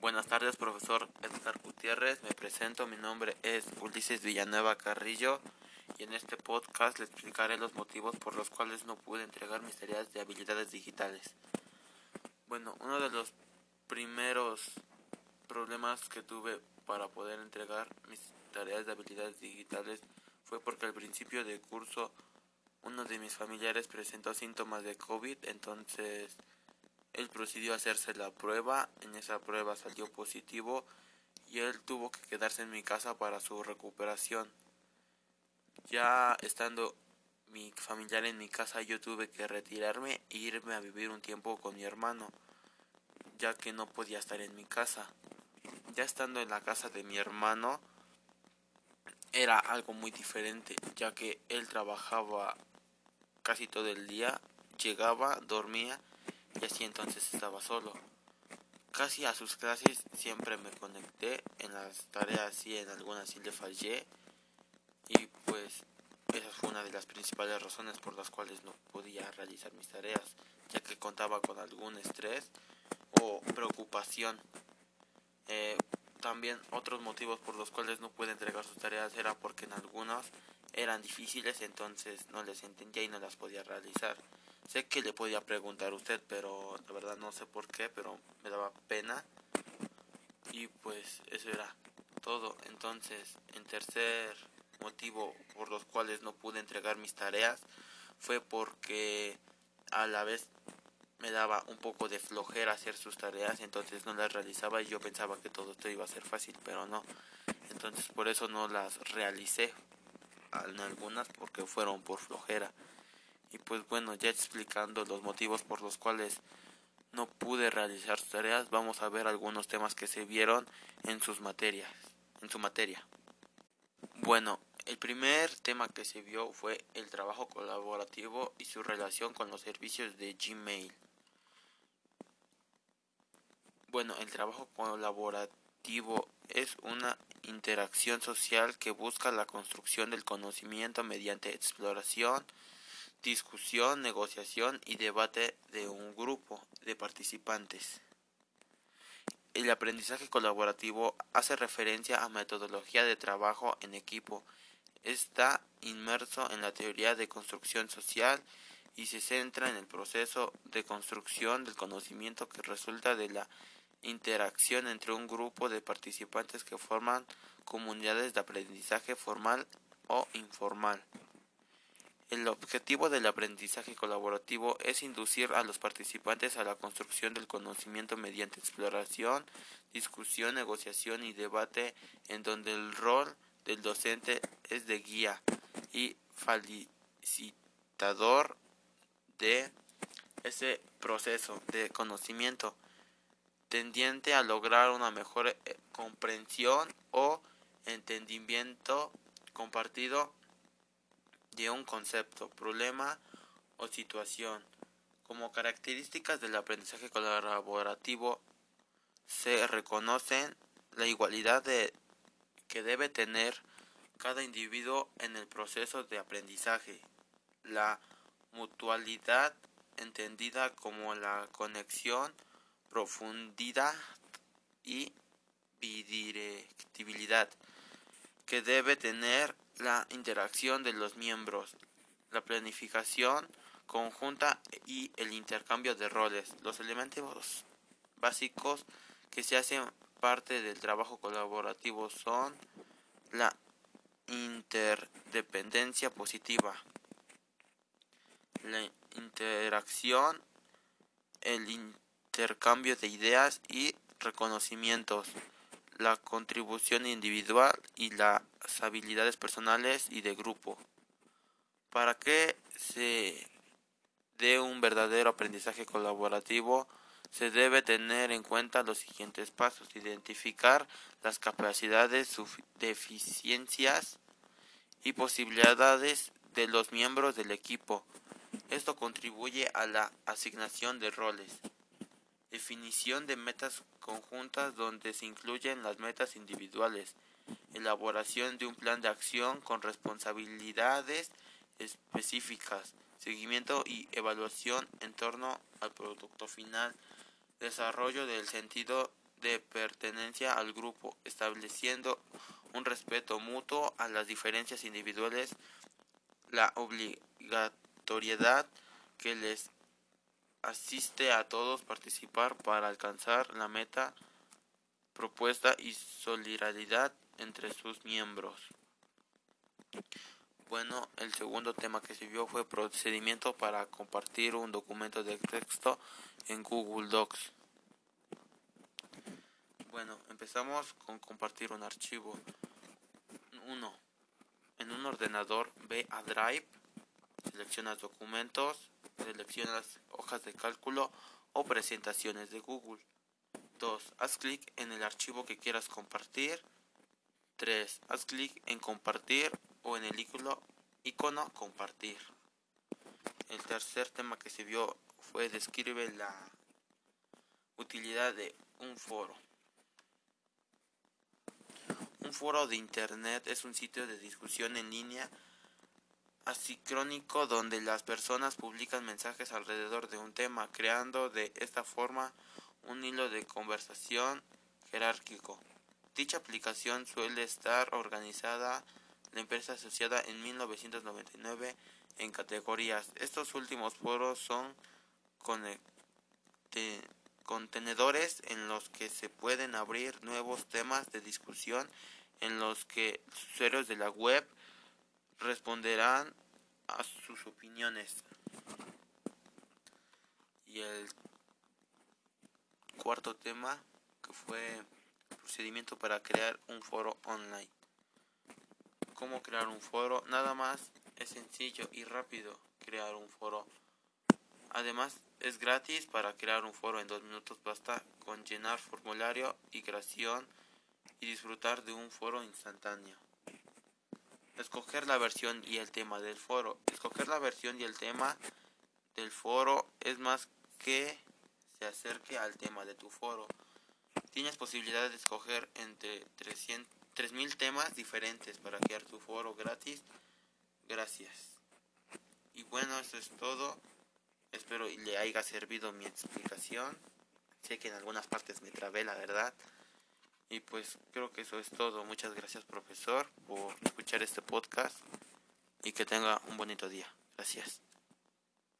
Buenas tardes, profesor Edgar Gutiérrez. Me presento, mi nombre es Ulises Villanueva Carrillo y en este podcast le explicaré los motivos por los cuales no pude entregar mis tareas de habilidades digitales. Bueno, uno de los primeros problemas que tuve para poder entregar mis tareas de habilidades digitales fue porque al principio del curso uno de mis familiares presentó síntomas de COVID, entonces él procedió a hacerse la prueba, en esa prueba salió positivo y él tuvo que quedarse en mi casa para su recuperación. Ya estando mi familiar en mi casa yo tuve que retirarme e irme a vivir un tiempo con mi hermano, ya que no podía estar en mi casa. Ya estando en la casa de mi hermano era algo muy diferente, ya que él trabajaba casi todo el día, llegaba, dormía y así entonces estaba solo. Casi a sus clases siempre me conecté, en las tareas sí, en algunas sí le fallé y pues esa fue una de las principales razones por las cuales no podía realizar mis tareas, ya que contaba con algún estrés o preocupación. Eh, también otros motivos por los cuales no pude entregar sus tareas era porque en algunos eran difíciles, entonces no les entendía y no las podía realizar. Sé que le podía preguntar a usted, pero la verdad no sé por qué, pero me daba pena. Y pues eso era todo. Entonces, en tercer motivo por los cuales no pude entregar mis tareas fue porque a la vez me daba un poco de flojera hacer sus tareas, entonces no las realizaba y yo pensaba que todo esto iba a ser fácil, pero no. Entonces por eso no las realicé algunas porque fueron por flojera. Y pues bueno, ya explicando los motivos por los cuales no pude realizar tareas, vamos a ver algunos temas que se vieron en sus materias, en su materia. Bueno, el primer tema que se vio fue el trabajo colaborativo y su relación con los servicios de Gmail. Bueno, el trabajo colaborativo es una interacción social que busca la construcción del conocimiento mediante exploración, discusión, negociación y debate de un grupo de participantes. El aprendizaje colaborativo hace referencia a metodología de trabajo en equipo. Está inmerso en la teoría de construcción social y se centra en el proceso de construcción del conocimiento que resulta de la interacción entre un grupo de participantes que forman comunidades de aprendizaje formal o informal. El objetivo del aprendizaje colaborativo es inducir a los participantes a la construcción del conocimiento mediante exploración, discusión, negociación y debate en donde el rol del docente es de guía y facilitador de ese proceso de conocimiento tendiente a lograr una mejor eh, comprensión o entendimiento compartido de un concepto, problema o situación. Como características del aprendizaje colaborativo se reconocen la igualdad que debe tener cada individuo en el proceso de aprendizaje, la mutualidad entendida como la conexión, profundidad y bidirectibilidad que debe tener la interacción de los miembros, la planificación conjunta y el intercambio de roles. Los elementos básicos que se hacen parte del trabajo colaborativo son la interdependencia positiva, la interacción, el intercambio de ideas y reconocimientos, la contribución individual y habilidades personales y de grupo. Para que se dé un verdadero aprendizaje colaborativo, se debe tener en cuenta los siguientes pasos. Identificar las capacidades, deficiencias y posibilidades de los miembros del equipo. Esto contribuye a la asignación de roles. Definición de metas conjuntas donde se incluyen las metas individuales. Elaboración de un plan de acción con responsabilidades específicas. Seguimiento y evaluación en torno al producto final. Desarrollo del sentido de pertenencia al grupo, estableciendo un respeto mutuo a las diferencias individuales, la obligatoriedad que les asiste a todos participar para alcanzar la meta propuesta y solidaridad entre sus miembros. Bueno, el segundo tema que se vio fue procedimiento para compartir un documento de texto en Google Docs. Bueno, empezamos con compartir un archivo. 1. En un ordenador ve a Drive, seleccionas documentos, seleccionas hojas de cálculo o presentaciones de Google. 2. Haz clic en el archivo que quieras compartir. 3. Haz clic en compartir o en el icono, icono compartir. El tercer tema que se vio fue describe la utilidad de un foro. Un foro de Internet es un sitio de discusión en línea asíncrónico donde las personas publican mensajes alrededor de un tema, creando de esta forma un hilo de conversación jerárquico. Dicha aplicación suele estar organizada la empresa asociada en 1999 en categorías. Estos últimos foros son contenedores en los que se pueden abrir nuevos temas de discusión en los que usuarios de la web responderán a sus opiniones. Y el cuarto tema que fue procedimiento para crear un foro online. ¿Cómo crear un foro? Nada más es sencillo y rápido crear un foro. Además es gratis para crear un foro en dos minutos basta con llenar formulario y creación y disfrutar de un foro instantáneo. Escoger la versión y el tema del foro. Escoger la versión y el tema del foro es más que se acerque al tema de tu foro. Tienes posibilidad de escoger entre 300, 3000 temas diferentes para crear tu foro gratis. Gracias. Y bueno, eso es todo. Espero le haya servido mi explicación. Sé que en algunas partes me trabé, la verdad. Y pues creo que eso es todo. Muchas gracias profesor por escuchar este podcast y que tenga un bonito día. Gracias.